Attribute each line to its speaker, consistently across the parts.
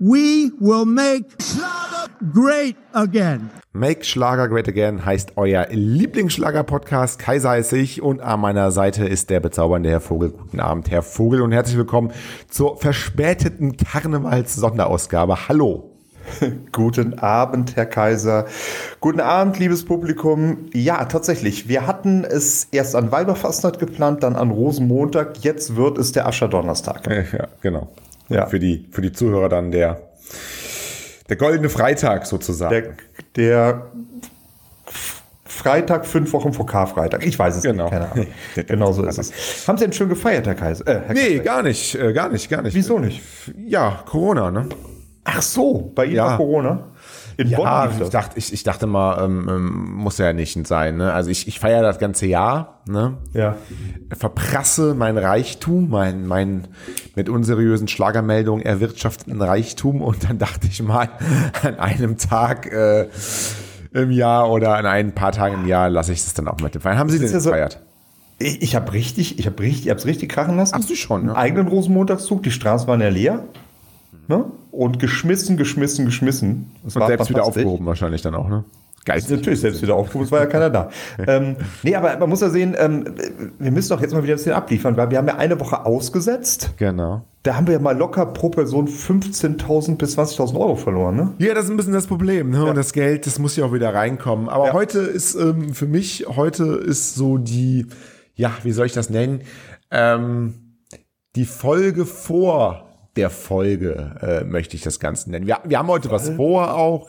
Speaker 1: We will make Schlager great again.
Speaker 2: Make Schlager Great Again heißt euer Lieblingsschlager-Podcast. Kaiser heiße ich und an meiner Seite ist der bezaubernde Herr Vogel. Guten Abend, Herr Vogel und herzlich willkommen zur verspäteten Karnevals-Sonderausgabe. Hallo.
Speaker 3: Guten Abend, Herr Kaiser. Guten Abend, liebes Publikum. Ja, tatsächlich. Wir hatten es erst an Weiberfastnacht geplant, dann an Rosenmontag. Jetzt wird es der Ascherdonnerstag.
Speaker 2: Ja, genau. Ja. Für die, für die Zuhörer dann der, der goldene Freitag sozusagen.
Speaker 3: Der, der Freitag, fünf Wochen vor Karfreitag. Ich weiß es
Speaker 2: genau.
Speaker 3: nicht, keine Ahnung. genau so ist es. Haben Sie denn schön gefeiert, Herr Kaiser?
Speaker 2: Äh, Herr nee, Kaiser? gar nicht, äh, gar nicht, gar nicht.
Speaker 3: Wieso nicht?
Speaker 2: Ja, Corona, ne?
Speaker 3: Ach so, bei Ihnen
Speaker 2: Ja.
Speaker 3: war Corona? In
Speaker 2: Ja,
Speaker 3: lief
Speaker 2: ich
Speaker 3: das.
Speaker 2: dachte, ich, ich dachte mal, ähm, ähm, muss ja nicht sein. Ne? Also ich, ich feiere das ganze Jahr, ne?
Speaker 3: Ja.
Speaker 2: verprasse mein Reichtum, mein, mein mit unseriösen Schlagermeldungen erwirtschafteten Reichtum und dann dachte ich mal, an einem Tag äh, im Jahr oder an ein paar Tagen im Jahr lasse ich es dann auch mit dem Feiern. Haben Sie
Speaker 3: Das
Speaker 2: denn
Speaker 3: ist ja so-
Speaker 2: gefeiert?
Speaker 3: Ich, ich habe richtig, ich habe richtig, ich habe es richtig krachen lassen.
Speaker 2: Ach so, schon, ne?
Speaker 3: Einen eigenen Rosenmontagszug, die Straßen waren ja leer. Ne? Und geschmissen, geschmissen, geschmissen. Es
Speaker 2: Und
Speaker 3: war
Speaker 2: selbst wieder aufgehoben wahrscheinlich dann auch, ne? Geil.
Speaker 3: Natürlich selbst wieder aufgehoben, es war ja keiner da. ähm, nee, aber man muss ja sehen, ähm, wir müssen doch jetzt mal wieder ein bisschen abliefern, weil wir haben ja eine Woche ausgesetzt.
Speaker 2: Genau.
Speaker 3: Da haben wir ja mal locker pro Person 15.000 bis 20.000 Euro verloren. Ne?
Speaker 2: Ja, das ist ein bisschen das Problem. Ne? Und das Geld, das muss ja auch wieder reinkommen. Aber
Speaker 3: Ja.
Speaker 2: heute ist ähm, für mich, heute ist so die, ja, wie soll ich das nennen? Ähm, die Folge vor der Folge, äh, möchte ich das Ganze nennen. Wir, wir haben heute was vor auch.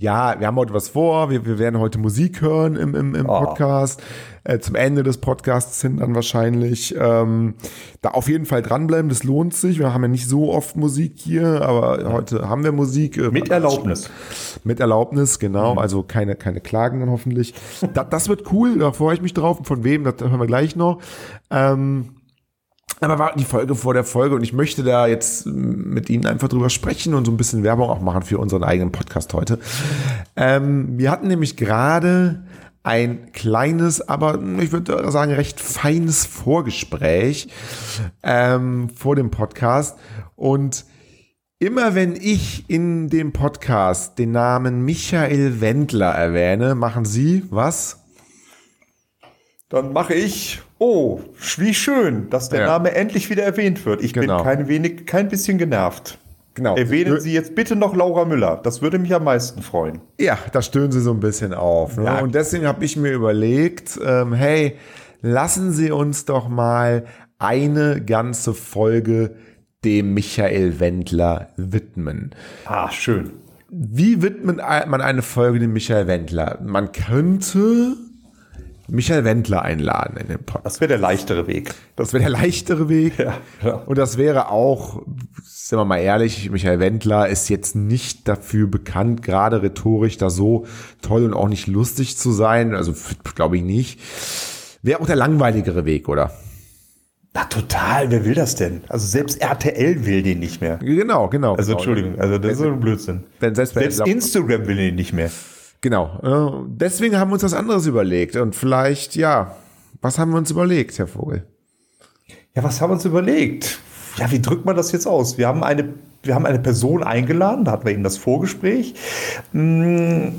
Speaker 2: Ja, wir haben heute was vor. Wir, wir werden heute Musik hören im, im, im
Speaker 3: Oh.
Speaker 2: Podcast. Äh, zum Ende des Podcasts hin dann wahrscheinlich. Ähm, da auf jeden Fall dranbleiben, das lohnt sich. Wir haben ja nicht so oft Musik hier, aber heute haben wir Musik. Äh,
Speaker 3: Mit Erlaubnis.
Speaker 2: mit Erlaubnis, genau. Also keine, keine Klagen dann hoffentlich. Da, das wird cool, da freue ich mich drauf. Von wem, das hören wir gleich noch. Ähm, aber war die Folge vor der Folge und ich möchte da jetzt mit Ihnen einfach drüber sprechen und so ein bisschen Werbung auch machen für unseren eigenen Podcast heute. Ähm, wir hatten nämlich gerade ein kleines, aber ich würde sagen recht feines Vorgespräch ähm, vor dem Podcast und Immer wenn ich in dem Podcast den Namen Michael Wendler erwähne, machen Sie was?
Speaker 3: Dann mache ich, oh, wie schön, dass der
Speaker 2: Ja.
Speaker 3: Name endlich wieder erwähnt wird. Ich
Speaker 2: Genau.
Speaker 3: bin kein, wenig, kein bisschen genervt.
Speaker 2: Genau.
Speaker 3: Erwähnen Sie jetzt bitte noch Laura Müller. Das würde mich am meisten freuen.
Speaker 2: Ja, da stöhnen Sie so ein bisschen auf. Ne?
Speaker 3: Ja.
Speaker 2: Und deswegen habe ich mir überlegt, ähm, hey, lassen Sie uns doch mal eine ganze Folge dem Michael Wendler widmen.
Speaker 3: Ah, schön.
Speaker 2: Wie widmet man eine Folge dem Michael Wendler? Man könnte Michael Wendler einladen in den Podcast.
Speaker 3: Das wäre der leichtere Weg.
Speaker 2: Das wäre der leichtere Weg.
Speaker 3: Ja, ja.
Speaker 2: Und das wäre auch, sind wir mal ehrlich, Michael Wendler ist jetzt nicht dafür bekannt, gerade rhetorisch da so toll und auch nicht lustig zu sein. Also glaube ich nicht. Wäre auch der langweiligere Weg, oder?
Speaker 3: Na total, wer will das denn? Also selbst RTL will den nicht mehr.
Speaker 2: Genau, genau.
Speaker 3: Also
Speaker 2: genau.
Speaker 3: Entschuldigung, also das ist so ein Blödsinn.
Speaker 2: Wenn selbst, wenn-
Speaker 3: Selbst Instagram will den nicht mehr.
Speaker 2: Genau. äh, Deswegen haben wir uns was anderes überlegt. Und vielleicht, ja, was haben wir uns überlegt, Herr Vogel?
Speaker 3: Ja, was haben wir uns überlegt? Ja, wie drückt man das jetzt aus? Wir haben eine, wir haben eine Person eingeladen, da hatten wir eben das Vorgespräch, mh,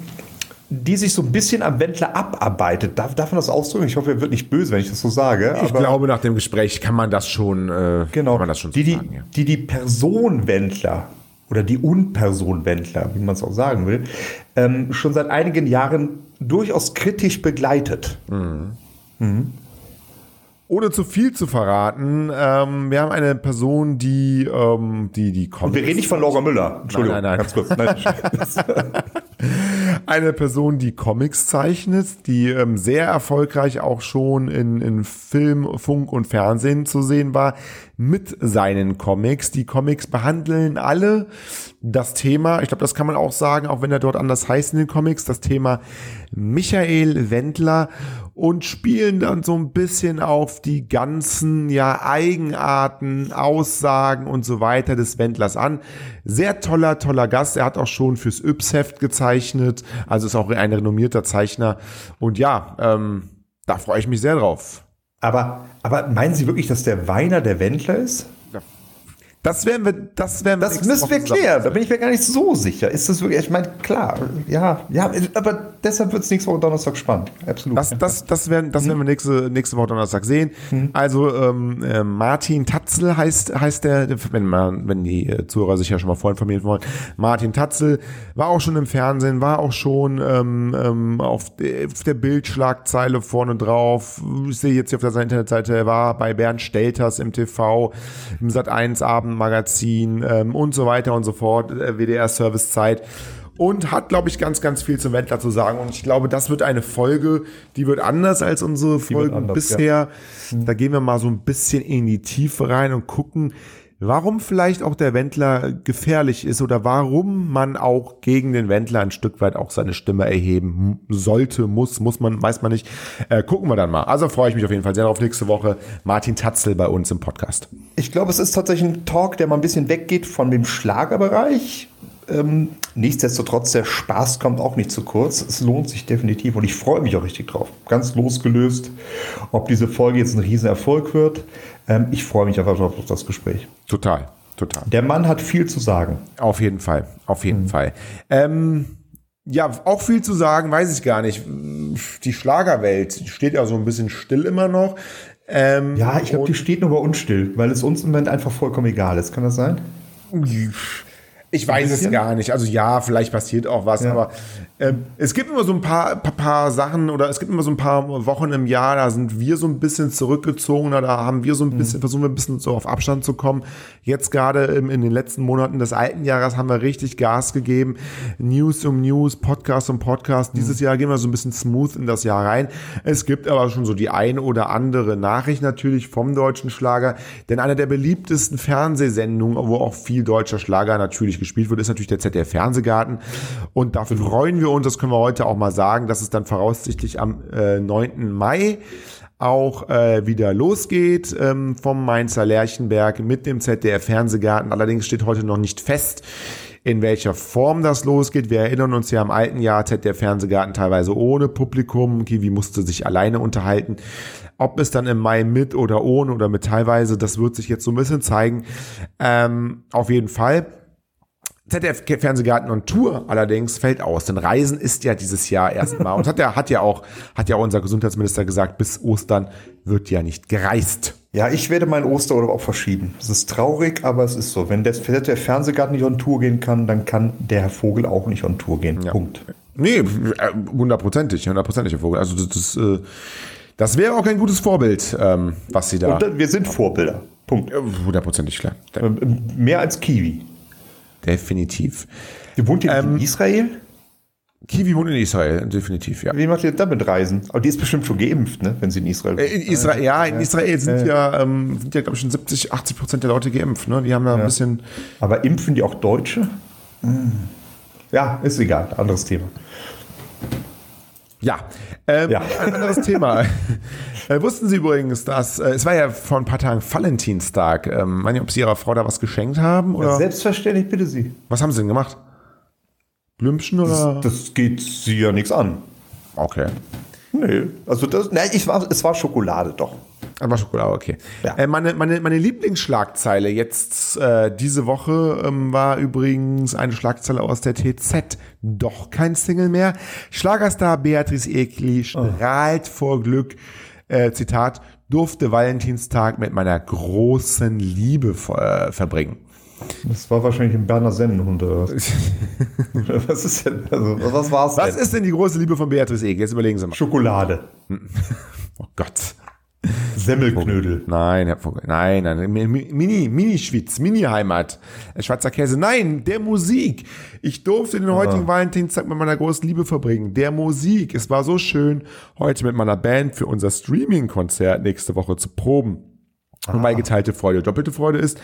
Speaker 3: die sich so ein bisschen am Wendler abarbeitet. Darf, darf man das ausdrücken? Ich hoffe, er wird nicht böse, wenn ich das so sage.
Speaker 2: Ich glaube, nach dem Gespräch kann man das schon, äh,
Speaker 3: Genau.
Speaker 2: kann man das schon
Speaker 3: die,
Speaker 2: so
Speaker 3: die,
Speaker 2: sagen, ja.
Speaker 3: die die Person Wendler oder die Unperson Wendler, wie man es auch sagen will, ähm, schon seit einigen Jahren durchaus kritisch begleitet.
Speaker 2: Ohne zu viel zu verraten, ähm, wir haben eine Person, die ähm, die die
Speaker 3: Und
Speaker 2: Comics,
Speaker 3: wir reden nicht von Laura Müller. Entschuldigung,
Speaker 2: nein, nein.
Speaker 3: ganz kurz. Nein.
Speaker 2: eine Person, die Comics zeichnet, die ähm, sehr erfolgreich auch schon in, in Film, Funk und Fernsehen zu sehen war mit seinen Comics. Die Comics behandeln alle das Thema, ich glaube, das kann man auch sagen, auch wenn er dort anders heißt in den Comics, das Thema Michael Wendler und spielen dann so ein bisschen auf die ganzen ja Eigenarten, Aussagen und so weiter des Wendlers an. Sehr toller, toller Gast. Er hat auch schon fürs Yps-Heft gezeichnet, also ist auch ein renommierter Zeichner. Und ja, ähm, da freue ich mich sehr drauf.
Speaker 3: Aber, aber meinen Sie wirklich, dass der Weiner der Wendler ist?
Speaker 2: Das werden wir, das werden wir.
Speaker 3: Das müssen wir klären. Da bin ich mir gar nicht so sicher. Ist das wirklich? Ich meine, klar, ja, ja, aber deshalb wird es nächste Woche Donnerstag spannend. Absolut.
Speaker 2: Das, das, das werden, das werden wir nächste, nächste Woche Donnerstag sehen. Also ähm, äh, Martin Tatzel heißt, heißt der, wenn man, wenn die äh, Zuhörer sich ja schon mal vorinformieren wollen. Martin Tatzel war auch schon im Fernsehen, war auch schon ähm, ähm, auf, der, auf der Bildschlagzeile vorne drauf. Ich sehe jetzt hier auf der Internetseite, er war bei Bernd Stelters im TV, im Sat 1 Abendmagazin ähm, und so weiter und so fort, äh, WDR-Servicezeit und hat, glaube ich, ganz, ganz viel zum Wendler zu sagen. Und ich glaube, das wird eine Folge, die wird anders als unsere Folgen
Speaker 3: anders,
Speaker 2: bisher. Da gehen wir mal so ein bisschen in die Tiefe rein und gucken, warum vielleicht auch der Wendler gefährlich ist oder warum man auch gegen den Wendler ein Stück weit auch seine Stimme erheben sollte, muss, muss man, weiß man nicht. Äh, gucken wir dann mal. Also freue ich mich auf jeden Fall sehr darauf nächste Woche. Martin Tatzel bei uns im Podcast.
Speaker 3: Ich glaube, es ist tatsächlich ein Talk, der mal ein bisschen weggeht von dem Schlagerbereich. Ähm, nichtsdestotrotz, der Spaß kommt auch nicht zu kurz. Es lohnt sich definitiv und ich freue mich auch richtig drauf. Ganz losgelöst, ob diese Folge jetzt ein Riesenerfolg wird. Ähm, ich freue mich einfach auf das Gespräch.
Speaker 2: Total, total.
Speaker 3: Der Mann hat viel zu sagen.
Speaker 2: Auf jeden Fall, auf jeden Fall. Ähm, ja, auch viel zu sagen, weiß ich gar nicht. Die Schlagerwelt steht ja so ein bisschen still immer noch. Ähm,
Speaker 3: Ja, ich glaube, die steht nur bei uns still, weil es uns im Moment einfach vollkommen egal ist. Kann das sein?
Speaker 2: Ich weiß es gar nicht. Also ja, vielleicht passiert auch was,
Speaker 3: Ja.
Speaker 2: aber es gibt immer so ein paar, paar, paar Sachen oder es gibt immer so ein paar Wochen im Jahr, da sind wir so ein bisschen zurückgezogener, da haben wir so ein bisschen, versuchen wir ein bisschen so auf Abstand zu kommen. Jetzt gerade im, in den letzten Monaten des alten Jahres haben wir richtig Gas gegeben. News um News, Podcast um Podcast. Dieses Jahr gehen wir so ein bisschen smooth in das Jahr rein. Es gibt aber schon so die eine oder andere Nachricht natürlich vom deutschen Schlager, denn eine der beliebtesten Fernsehsendungen, wo auch viel deutscher Schlager natürlich gespielt wird, ist natürlich der ZDF Fernsehgarten. Und da freuen wir uns, das können wir heute auch mal sagen, dass es dann voraussichtlich am äh, 9. Mai auch äh, wieder losgeht ähm, vom Mainzer Lerchenberg mit dem ZDF Fernsehgarten. Allerdings steht heute noch nicht fest, in welcher Form das losgeht. Wir erinnern uns ja im alten Jahr ZDF Fernsehgarten teilweise ohne Publikum. Kiwi musste sich alleine unterhalten. Ob es dann im Mai mit oder ohne oder mit teilweise, das wird sich jetzt so ein bisschen zeigen. Ähm, auf jeden Fall. ZDF Fernsehgarten und Tour allerdings fällt aus, denn Reisen ist ja dieses Jahr erstmal und hat ja hat ja auch hat ja unser Gesundheitsminister gesagt, bis Ostern wird ja nicht gereist.
Speaker 3: Ja, ich werde meinen Osterurlaub auch verschieben. Es ist traurig, aber es ist so. Wenn der, der Fernsehgarten nicht on Tour gehen kann, dann kann der Herr Vogel auch nicht on Tour gehen. Punkt.
Speaker 2: Nee, äh, hundertprozentig, hundertprozentig Herr Vogel. Also das, das, äh, das wäre auch ein gutes Vorbild, ähm, was sie da.
Speaker 3: Und wir sind Vorbilder. Punkt.
Speaker 2: Ja, Hundertprozentig klar.
Speaker 3: Ähm, Mehr als Kiwi.
Speaker 2: Definitiv.
Speaker 3: Ihr wohnt ihr
Speaker 2: Ähm,
Speaker 3: in Israel?
Speaker 2: Kiwi wohnt in Israel, definitiv, ja.
Speaker 3: Wie macht ihr damit Reisen? Aber die ist bestimmt schon geimpft, ne? wenn sie in Israel
Speaker 2: Äh, In Israel, ja, in Israel sind ja, ähm, sind ja, glaube ich, schon 70, 80 Prozent der Leute geimpft. Ne? Die haben da ein bisschen.
Speaker 3: Aber impfen die auch Deutsche? Hm. Ja, ist egal. Anderes Thema.
Speaker 2: Ja, ähm,
Speaker 3: Ja.
Speaker 2: ein anderes Thema. äh, wussten Sie übrigens, dass äh, es war ja vor ein paar Tagen Valentinstag. Ähm, nicht, ob Sie Ihrer Frau da was geschenkt haben oder
Speaker 3: Selbstverständlich, bitte Sie.
Speaker 2: was haben Sie denn gemacht? Blümchen oder?
Speaker 3: Das geht Sie ja nichts an.
Speaker 2: Okay.
Speaker 3: Nee, also das, nein, ich war, es war Schokolade doch.
Speaker 2: Aber Schokolade, okay.
Speaker 3: Ja.
Speaker 2: Äh, meine, meine, meine Lieblingsschlagzeile jetzt äh, diese Woche ähm, war übrigens eine Schlagzeile aus der TZ. Doch kein Single mehr. Schlagerstar Beatrice Egli strahlt vor Glück. Äh, Zitat, durfte Valentinstag mit meiner großen Liebe äh, verbringen.
Speaker 3: Das war wahrscheinlich ein Berner Sennenhund oder was? was ist denn? Also, was war's
Speaker 2: Was
Speaker 3: denn?
Speaker 2: ist denn die große Liebe von Beatrice Egli? Jetzt überlegen Sie mal.
Speaker 3: Schokolade.
Speaker 2: Oh Gott.
Speaker 3: Semmelknödel.
Speaker 2: Nein, Herr Vogel, nein, nein, Mi- Mini, Mini-Schwitz, Mini-Heimat, Äh, Schwarzer Käse, nein, der Musik. Ich durfte den heutigen Valentinstag mit meiner großen Liebe verbringen. Der Musik. Es war so schön, heute mit meiner Band für unser Streaming-Konzert nächste Woche zu proben. Und weil geteilte Freude doppelte Freude ist,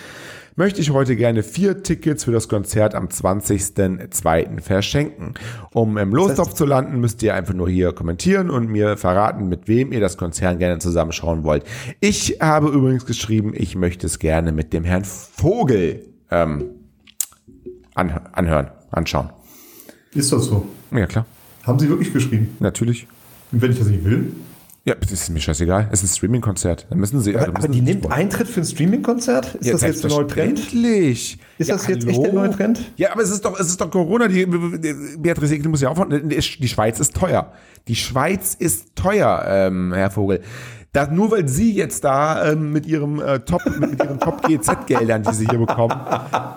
Speaker 2: möchte ich heute gerne vier Tickets für das Konzert am 20.02. verschenken. Um im Lostopf zu landen, müsst ihr einfach nur hier kommentieren und mir verraten, mit wem ihr das Konzert gerne zusammenschauen wollt. Ich habe übrigens geschrieben, ich möchte es gerne mit dem Herrn Vogel ähm, an, anhören, anschauen.
Speaker 3: Ist das so?
Speaker 2: Ja, klar,
Speaker 3: Haben Sie wirklich geschrieben?
Speaker 2: natürlich.
Speaker 3: Und wenn ich das nicht will?
Speaker 2: Ja, das ist mir scheißegal. Es ist ein Streaming-Konzert. Dann müssen sie.
Speaker 3: Aber,
Speaker 2: also
Speaker 3: aber
Speaker 2: müssen
Speaker 3: die
Speaker 2: sie
Speaker 3: nimmt. Eintritt für ein Streaming-Konzert? Ist
Speaker 2: Ja,
Speaker 3: das jetzt der neue Trend?
Speaker 2: selbstverständlich.
Speaker 3: Ist
Speaker 2: Ja,
Speaker 3: das jetzt echt der
Speaker 2: hallo?
Speaker 3: neue Trend?
Speaker 2: Ja, aber es ist doch, es ist doch Corona. Die, Beatrice Egli muss ja auch. Die Schweiz ist teuer. Die Schweiz ist teuer, ähm, Herr Vogel. Da, nur weil Sie jetzt da ähm, mit Ihrem äh, Top, mit, mit Ihren Top GZ-Geldern, die Sie hier bekommen,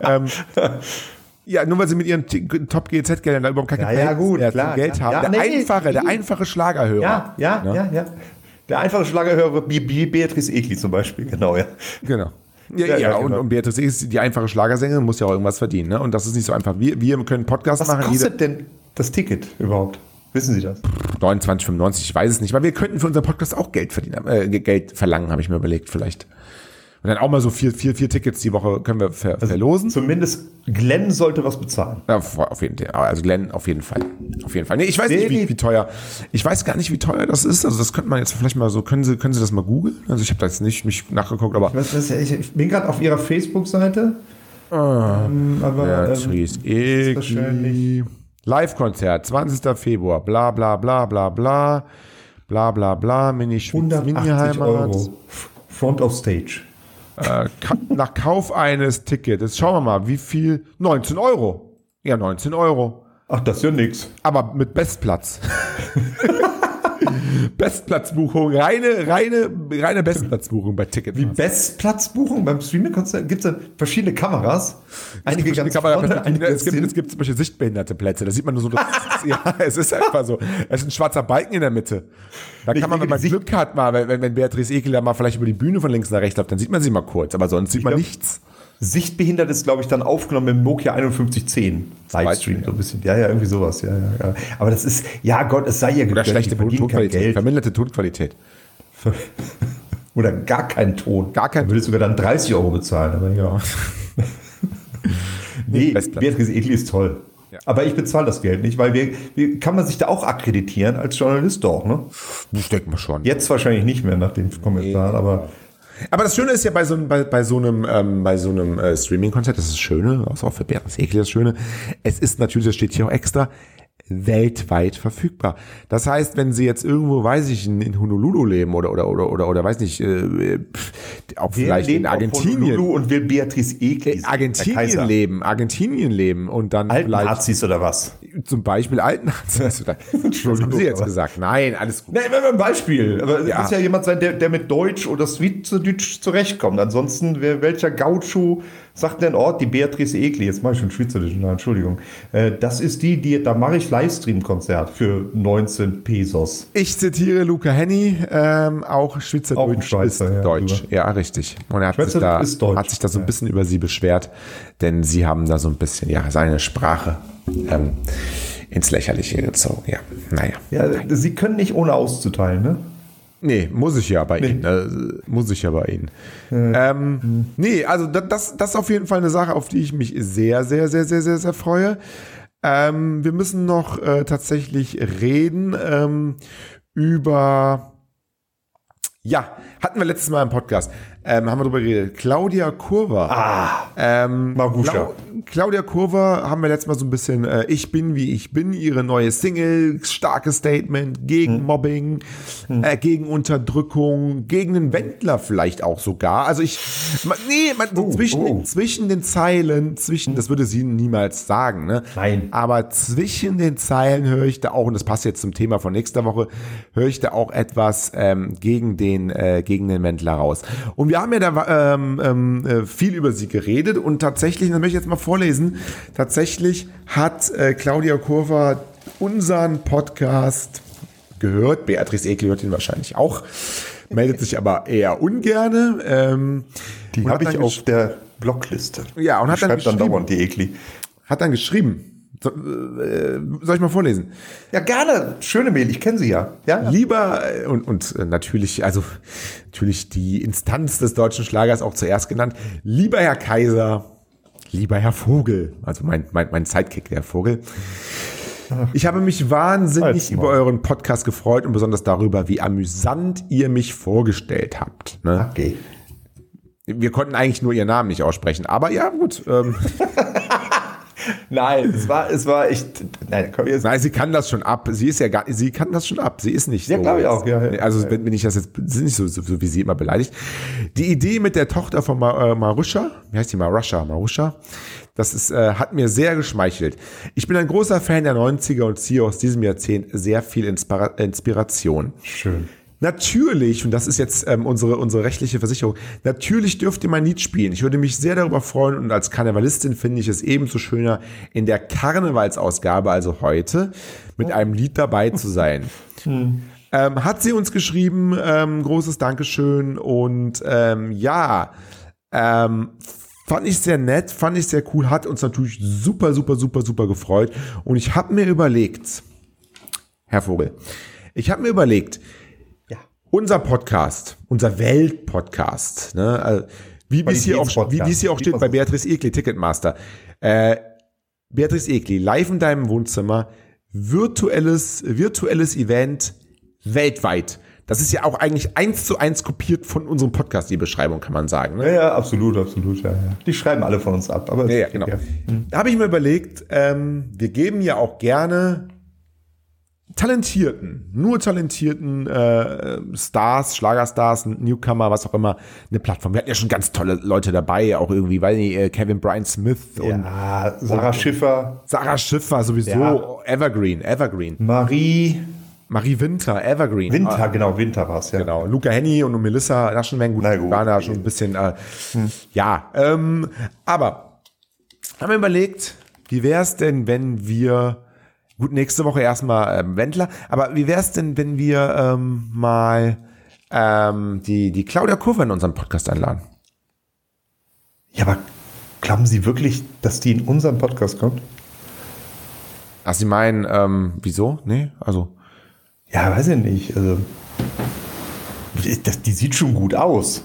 Speaker 2: ähm, ja, nur weil Sie mit Ihren Top GZ-Geldern da überhaupt kein
Speaker 3: Ja, ja, gut, klar,
Speaker 2: zum Geld
Speaker 3: klar.
Speaker 2: haben.
Speaker 3: Ja,
Speaker 2: der
Speaker 3: nee,
Speaker 2: einfache, der einfache Schlagerhörer.
Speaker 3: Ja, ja,
Speaker 2: Ne?
Speaker 3: ja, ja. Der einfache Schlagerhörer wie wie Beatrice Egli zum Beispiel, genau, ja.
Speaker 2: Genau. Ja,
Speaker 3: Ja,
Speaker 2: ja,
Speaker 3: ja,
Speaker 2: und,
Speaker 3: genau.
Speaker 2: und Beatrice ist die einfache Schlagersängerin, muss ja auch irgendwas verdienen, ne? Und das ist nicht so einfach. Wir, wir können Podcast
Speaker 3: Was
Speaker 2: machen, jeder
Speaker 3: kostet denn das Ticket überhaupt? Wissen Sie das?
Speaker 2: 29,95, ich weiß es nicht, weil wir könnten für unseren Podcast auch Geld verdienen, äh, Geld verlangen, habe ich mir überlegt, vielleicht. Und dann auch mal so vier, vier, vier Tickets die Woche können wir ver verlosen.
Speaker 3: Zumindest Glenn sollte was bezahlen.
Speaker 2: Ja, auf jeden Fall. Also Glenn, auf jeden Fall. Auf jeden Fall. Nee, ich weiß nicht, wie,
Speaker 3: Nee,
Speaker 2: wie teuer. Ich weiß gar nicht, wie teuer das ist. Also das könnte man jetzt vielleicht mal so, können Sie, können Sie das mal googeln? Also ich habe da jetzt nicht mich nachgeguckt, aber
Speaker 3: Was, was, ich, ich bin gerade auf Ihrer Facebook-Seite. Ähm, aber ähm, ist wahrscheinlich-
Speaker 2: Egli. Live-Konzert, 20. Februar, bla bla bla bla bla. Bla bla bla, Mini-Schweiz,
Speaker 3: 180
Speaker 2: Mini-Heimat.
Speaker 3: Front of Stage.
Speaker 2: Äh, nach Kauf eines Tickets, schauen wir mal, wie viel? 19 Euro. Ja, 19 Euro.
Speaker 3: Ach, das ist ja nix.
Speaker 2: Aber mit Bestplatz. Bestplatzbuchung, reine, reine, reine Bestplatzbuchung bei Ticket.
Speaker 3: Wie Bestplatzbuchung beim Streaming-Konzert? Gibt es dann verschiedene Kameras? Einige ganz
Speaker 2: man
Speaker 3: vorne, einige
Speaker 2: es, gibt, es gibt zum Beispiel sichtbehinderte Plätze. Da sieht man nur so, das, ja, es ist einfach so. Es ist ein schwarzer Balken in der Mitte. Da
Speaker 3: Ich
Speaker 2: kann man, wenn man Glück hat, mal, wenn, wenn Beatrice Ekel da mal vielleicht über die Bühne von links nach rechts läuft, dann sieht man sie mal kurz. Aber sonst sieht man
Speaker 3: glaub-
Speaker 2: nichts.
Speaker 3: Sichtbehindert ist, glaube ich, dann aufgenommen im Nokia 5110 Livestream,
Speaker 2: Beispiel,
Speaker 3: so ein bisschen. Ja, ja, irgendwie sowas. Ja, ja, ja. Aber das ist, ja Gott, es sei ja
Speaker 2: Oder
Speaker 3: gegönnt,
Speaker 2: schlechte
Speaker 3: verdienen kein
Speaker 2: Tonqualität, verminderte Tonqualität.
Speaker 3: Oder gar keinen Ton.
Speaker 2: Gar keinen
Speaker 3: Da würde sogar dann 30 Euro bezahlen. Aber ja. nee. Beatrice Egli ist toll. Aber ich bezahle das Geld nicht, weil wir, wir, kann man sich da auch akkreditieren als Journalist doch, ne?
Speaker 2: Das denkt man schon.
Speaker 3: Jetzt wahrscheinlich nicht mehr nach den Kommentaren, aber
Speaker 2: Aber das Schöne ist ja bei so, einem- bei, bei so einem, ähm, bei so einem äh, Streaming-Konzert, das ist das Schöne, das auch für Beatrice Egli das Schöne, es ist natürlich, das steht hier auch extra, weltweit verfügbar. Das heißt, wenn Sie jetzt irgendwo, weiß ich, in, Honolulu leben oder oder oder oder oder weiß nicht, äh, auch vielleicht in Argentinien,
Speaker 3: und will Beatrice Egli. der
Speaker 2: Argentinien leben, Argentinien leben und dann
Speaker 3: Alten
Speaker 2: vielleicht
Speaker 3: Nazis oder was?
Speaker 2: zum Beispiel alten Nazis.
Speaker 3: Entschuldigung,
Speaker 2: haben Sie jetzt gesagt? Nein, alles gut.
Speaker 3: Nein, ein Beispiel. Aber es
Speaker 2: Ja.
Speaker 3: muss ja jemand sein, der, der mit Deutsch oder Schweizerdeutsch zurechtkommt. Ansonsten, wer, welcher Gaucho sagt denn Ort? Die Beatrice Egli. Jetzt mache ich schon Schweizerdeutsch. Nein, Entschuldigung. Äh, das ist die, die, da mache ich Livestream-Konzert für 19 Pesos.
Speaker 2: Ich zitiere Luca Henny, ähm, auch Schweizerdeutsch
Speaker 3: Auch Schweizer,
Speaker 2: ist
Speaker 3: ja,
Speaker 2: Deutsch.
Speaker 3: drüber.
Speaker 2: Ja, richtig. Und er hat sich, da,
Speaker 3: ist Deutsch.
Speaker 2: hat sich da so ein bisschen über sie beschwert, denn sie haben da so ein bisschen, ja, seine Sprache ähm, ins Lächerliche gezogen. Ja, naja.
Speaker 3: Ja, sie können nicht ohne auszuteilen, ne?
Speaker 2: Nee, muss ich ja bei Ihnen. Äh, muss ich ja bei Ihnen. Ähm, nee, also da- das, das ist auf jeden Fall eine Sache, auf die ich mich sehr, sehr, sehr, sehr, sehr, sehr freue. Ähm, wir müssen noch äh, tatsächlich reden ähm, über. Ja, hatten wir letztes Mal im Podcast. Ähm, haben wir darüber geredet. Claudia Kurva.
Speaker 3: Ah,
Speaker 2: Ähm. Clau Claudia Kurva haben wir letztes Mal so ein bisschen äh, Ich bin wie ich bin, ihre neue Single, starkes Statement gegen Mobbing, äh, gegen Unterdrückung, gegen den Wendler vielleicht auch sogar. Also ich, man, nee, man, so
Speaker 3: Oh,
Speaker 2: zwischen,
Speaker 3: oh.
Speaker 2: zwischen den Zeilen, zwischen, das würde sie niemals sagen, ne?
Speaker 3: Nein.
Speaker 2: Aber zwischen den Zeilen höre ich da auch, und das passt jetzt zum Thema von nächster Woche, höre ich da auch etwas ähm, gegen den, äh, gegen den Wendler raus. Und wir haben ja da ähm, ähm, äh, viel über sie geredet und tatsächlich, das möchte ich jetzt mal vorlesen, tatsächlich hat äh, Claudia Kurva unseren Podcast gehört. Beatrice Ekel hört ihn wahrscheinlich auch, meldet sich aber eher ungerne. Ähm,
Speaker 3: die habe ich auf der Blockliste.
Speaker 2: Ja, und hat dann
Speaker 3: schreibt dann dauernd die Ekli.
Speaker 2: hat dann geschrieben. So, äh, soll ich mal vorlesen?
Speaker 3: Ja, gerne. Schöne Mail, ich kenne sie ja. ja.
Speaker 2: Lieber äh, und, und äh, natürlich, also natürlich die Instanz des deutschen Schlagers auch zuerst genannt. Lieber Herr Kaiser, lieber Herr Vogel, also mein, mein, mein Sidekick, der Vogel. Ich habe mich wahnsinnig über euren Podcast gefreut und besonders darüber, wie amüsant ihr mich vorgestellt habt. Ne?
Speaker 3: Okay.
Speaker 2: Wir konnten eigentlich nur ihren Namen nicht aussprechen, aber ja, gut. Ähm,
Speaker 3: Nein, es war, es war echt. Nein, komm, jetzt.
Speaker 2: Nein, sie kann das schon ab. Sie ist ja gar, sie kann das schon ab. Sie ist nicht
Speaker 3: Ja,
Speaker 2: so.
Speaker 3: glaub ich auch, ja, ja.
Speaker 2: Also wenn, wenn ich das jetzt, ist nicht so, so, so wie sie immer beleidigt. Die Idee mit der Tochter von Ma, äh, Marusha, wie heißt die Marusha? Marusha. Das ist, äh, hat mir sehr geschmeichelt. Ich bin ein großer Fan der 90er und ziehe aus diesem Jahrzehnt sehr viel Inspira Inspiration.
Speaker 3: Schön.
Speaker 2: Natürlich, und das ist jetzt ähm, unsere, unsere rechtliche Versicherung, natürlich dürft ihr mein Lied spielen. Ich würde mich sehr darüber freuen und als Karnevalistin finde ich es ebenso schöner, in der Karnevalsausgabe, also heute, mit einem Lied dabei zu sein. Ähm, hat sie uns geschrieben, ähm, großes Dankeschön und ähm, ja, ähm, fand ich sehr nett, fand ich sehr cool, hat uns natürlich super, super, super, super gefreut und ich habe mir überlegt, Herr Vogel, ich habe mir überlegt, unser Podcast, unser Weltpodcast, ne, also, wie es hier auch, wie wie es hier auch steht bei Beatrice Egli, Ticketmaster. Äh, Beatrice Egli, live in deinem Wohnzimmer, virtuelles, virtuelles Event weltweit. Das ist ja auch eigentlich eins zu eins kopiert von unserem Podcast, die Beschreibung, kann man sagen. Ne?
Speaker 3: Ja, ja, absolut, absolut. Ja, ja. Die schreiben alle von uns ab. Aber
Speaker 2: Ja, ja, genau. Da habe ich mir überlegt, ähm, wir geben ja auch gerne talentierten, nur talentierten äh, Stars, Schlagerstars, Newcomer, was auch immer, eine Plattform. Wir hatten ja schon ganz tolle Leute dabei, auch irgendwie, weil äh, Kevin Brian Smith und
Speaker 3: Ja, Sarah Schiffer,
Speaker 2: Sarah Schiffer sowieso,
Speaker 3: Ja.
Speaker 2: Evergreen, Evergreen.
Speaker 3: Marie
Speaker 2: Marie Winter, Evergreen.
Speaker 3: Winter,
Speaker 2: Ah,
Speaker 3: genau, Winter war es, ja.
Speaker 2: Genau, Luca Henny und Melissa Naschenweng, gut,
Speaker 3: gut.
Speaker 2: waren da schon ein bisschen, äh, ja, ähm, aber haben wir überlegt, wie wäre es denn, wenn wir, gut, nächste Woche erstmal ähm, Wendler, aber wie wäre es denn, wenn wir ähm, mal ähm, die, die Claudia Kurve in unseren Podcast einladen?
Speaker 3: Ja, aber glauben Sie wirklich, dass die in unseren Podcast kommt?
Speaker 2: Ach, Sie meinen, ähm, wieso? Nee, also,
Speaker 3: Ja, weiß ich nicht. Also, das, die sieht schon gut aus.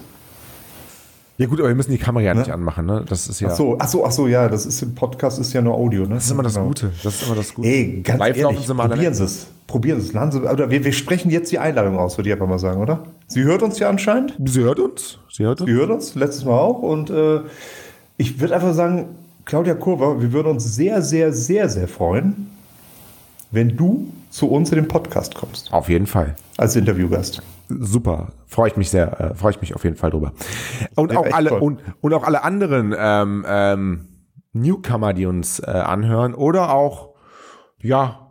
Speaker 2: Ja gut, aber wir müssen die Kamera ja nicht anmachen, ne? Das ist ja,
Speaker 3: Ach so, ach so, ach so, ja, das ist im Podcast ist ja nur Audio, ne?
Speaker 2: das ist immer das Gute, das ist immer das Gute.
Speaker 3: Ey, ganz
Speaker 2: Live
Speaker 3: ehrlich,
Speaker 2: sie mal
Speaker 3: probieren Sie es. Probieren Sie es. Laden Sie, oder wir, wir sprechen jetzt die Einladung aus, würde ich einfach mal sagen, oder? Sie hört uns ja anscheinend.
Speaker 2: Sie hört uns? Sie hört uns?
Speaker 3: Sie hört uns, letztes Mal auch. Und äh, ich würde einfach sagen, Claudia Kurver, wir würden uns sehr, sehr, sehr, sehr freuen, wenn du zu uns in den Podcast kommst.
Speaker 2: Auf jeden Fall.
Speaker 3: Als Interviewgast.
Speaker 2: Super, freue ich mich sehr, äh, freue ich mich auf jeden Fall drüber. Und auch alle
Speaker 3: toll.
Speaker 2: und, und auch alle anderen ähm, ähm, Newcomer, die uns äh, anhören oder auch ja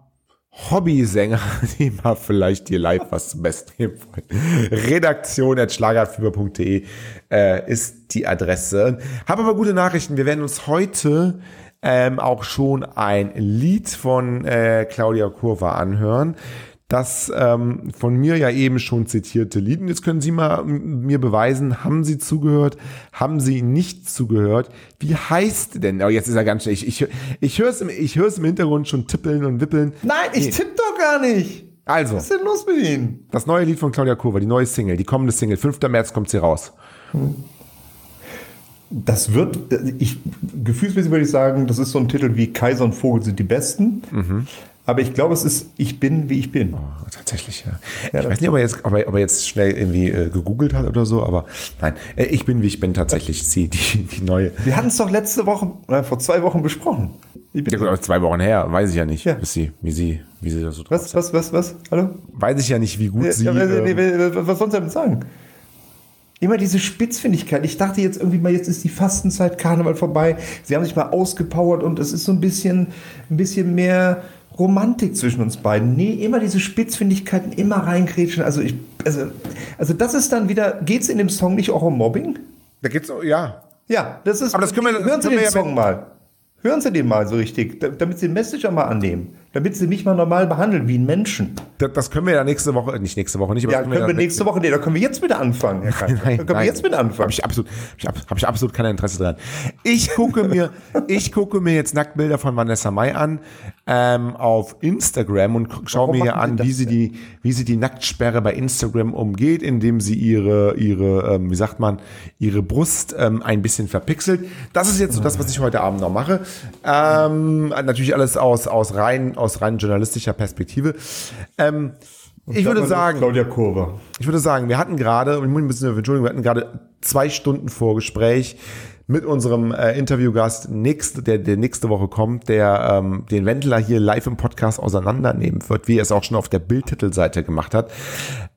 Speaker 2: Hobbysänger, die mal vielleicht hier live was zum Besten geben wollen. Redaktion at schlagerfieber.de äh, ist die Adresse. Habe aber gute Nachrichten. Wir werden uns heute ähm, auch schon ein Lied von äh, Claudia Kurva anhören. Das ähm, von mir ja eben schon zitierte Lied. Und jetzt können Sie mal mir beweisen, haben Sie zugehört, haben Sie nicht zugehört? Wie heißt denn? Oh, jetzt ist er ganz schnell. Ich, ich, ich höre es im, ich hör's im Hintergrund schon tippeln und wippeln.
Speaker 3: Nein, ich tippe doch gar nicht.
Speaker 2: Also,
Speaker 3: Was ist denn los mit Ihnen?
Speaker 2: das neue Lied von Claudia Kurva, die neue Single, die kommende Single, 5. März kommt sie raus.
Speaker 3: Das wird, ich, gefühlsmäßig würde ich sagen, das ist so ein Titel wie Kaiser und Vogel sind die Besten.
Speaker 2: Mhm.
Speaker 3: Aber ich glaube, es ist Ich bin, wie ich bin.
Speaker 2: Oh, tatsächlich, ja. ich weiß nicht, ob er jetzt, ob er, ob er jetzt schnell irgendwie äh, gegoogelt hat oder so, aber nein, äh, ich bin, wie ich bin, tatsächlich sie, die, die neue.
Speaker 3: Wir hatten es doch letzte Woche, äh, vor zwei Wochen besprochen. Ich bin,
Speaker 2: Ja gut, zwei Wochen her, weiß ich ja nicht,
Speaker 3: Ja.
Speaker 2: sie, wie sie, wie sie das so
Speaker 3: was, was, was, was? Hallo?
Speaker 2: Weiß ich ja nicht, wie gut sie.
Speaker 3: Ja, nee, nee,
Speaker 2: ähm,
Speaker 3: nee, was sollst du damit sagen? Immer diese Spitzfindigkeit. Ich dachte jetzt irgendwie mal, jetzt ist die Fastenzeit, Karneval vorbei. Sie haben sich mal ausgepowert und es ist so ein bisschen, ein bisschen mehr Romantik zwischen uns beiden. Nee, immer diese Spitzfindigkeiten, immer reingrätschen. Also ich, also, also das ist dann wieder, geht's in dem Song nicht auch um Mobbing?
Speaker 2: da geht's, auch- ja.
Speaker 3: Ja, das ist.
Speaker 2: Aber das können wir-
Speaker 3: hören Sie
Speaker 2: können
Speaker 3: den
Speaker 2: wir ja
Speaker 3: Song mal. Hören Sie den mal so richtig, da- damit Sie den Messenger mal annehmen. Damit Sie mich mal normal behandeln wie einen Menschen.
Speaker 2: Das, das können wir ja nächste Woche, nicht nächste Woche nicht, aber
Speaker 3: Ja,
Speaker 2: das
Speaker 3: können wir nächste Woche, nee, da können wir jetzt wieder anfangen, Herr Kaiser.
Speaker 2: Nein,
Speaker 3: da können
Speaker 2: nein.
Speaker 3: wir jetzt mit
Speaker 2: Habe
Speaker 3: anfangen.
Speaker 2: ich absolut, hab ich, ab- hab ich absolut kein Interesse dran. Ich gucke mir, ich gucke mir jetzt Nacktbilder von Vanessa Mai an ähm, auf Instagram und schaue
Speaker 3: Warum
Speaker 2: mir an, wie sie die, wie sie die Nacktsperre bei Instagram umgeht, indem sie ihre, ihre, ähm, wie sagt man, ihre Brust ähm, ein bisschen verpixelt. Das ist jetzt so das, was ich heute Abend noch mache. Ähm, natürlich alles aus aus rein aus rein journalistischer Perspektive. Ähm, ich würde sagen,
Speaker 3: Claudia Kurve.
Speaker 2: ich würde sagen, wir hatten gerade, ich muss ein bisschen Entschuldigung, wir hatten gerade zwei Stunden Vorgespräch mit unserem äh, Interviewgast nächste, der, der nächste Woche kommt, der ähm, den Wendler hier live im Podcast auseinandernehmen wird, wie er es auch schon auf der Bildtitelseite gemacht hat,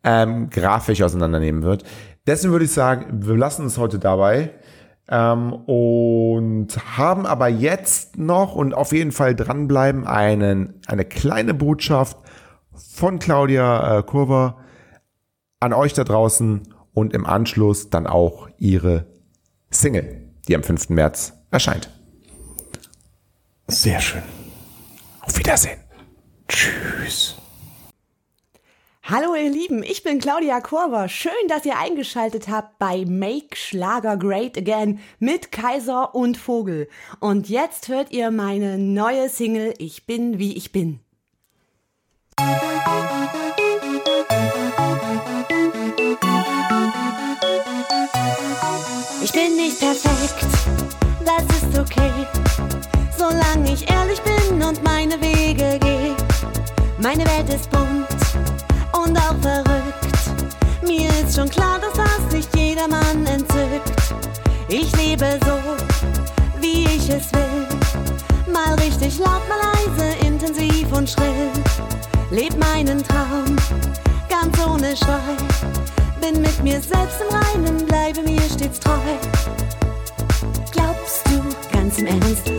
Speaker 2: ähm, grafisch auseinandernehmen wird. Deswegen würde ich sagen, wir lassen es heute dabei. Ähm, und haben aber jetzt noch und auf jeden Fall dranbleiben einen, eine kleine Botschaft von Claudia äh, Kurver an euch da draußen und im Anschluss dann auch ihre Single die am 5. März erscheint.
Speaker 3: Sehr schön.
Speaker 2: Auf Wiedersehen.
Speaker 3: Tschüss.
Speaker 4: Hallo ihr Lieben, ich bin Claudia Korver. Schön, dass ihr eingeschaltet habt bei Make Schlager Great Again mit Kaiser und Vogel. Und jetzt hört ihr meine neue Single Ich bin wie ich bin. Ich bin nicht perfekt, das ist okay, solange ich ehrlich bin und meine Wege gehe. Meine Welt ist bunt auch verrückt. Mir ist schon klar, dass das nicht jedermann entzückt. Ich lebe so, wie ich es will. Mal richtig laut, mal leise, intensiv und schrill. Leb meinen Traum, ganz ohne Scheu bin mit mir selbst im Reinen, bleibe mir stets treu. Glaubst du ganz im Ernst,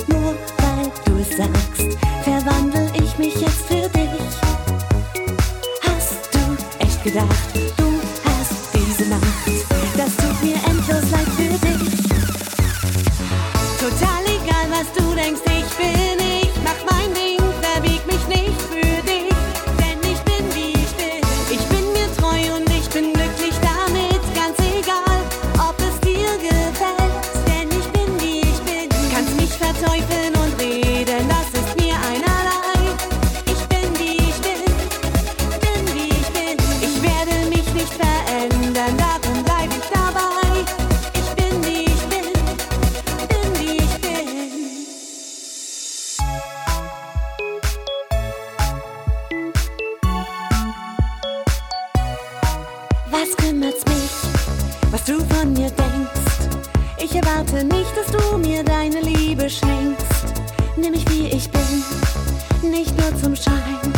Speaker 4: zum Schein.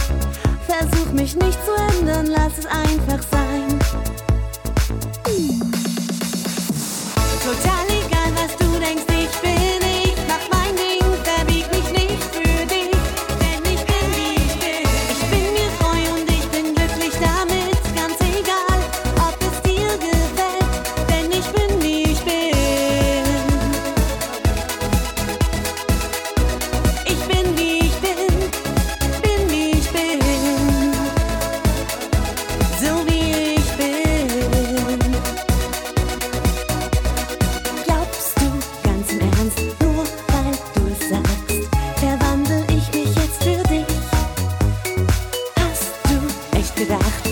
Speaker 4: Versuch mich nicht zu ändern, lass es einfach sein. Total. страх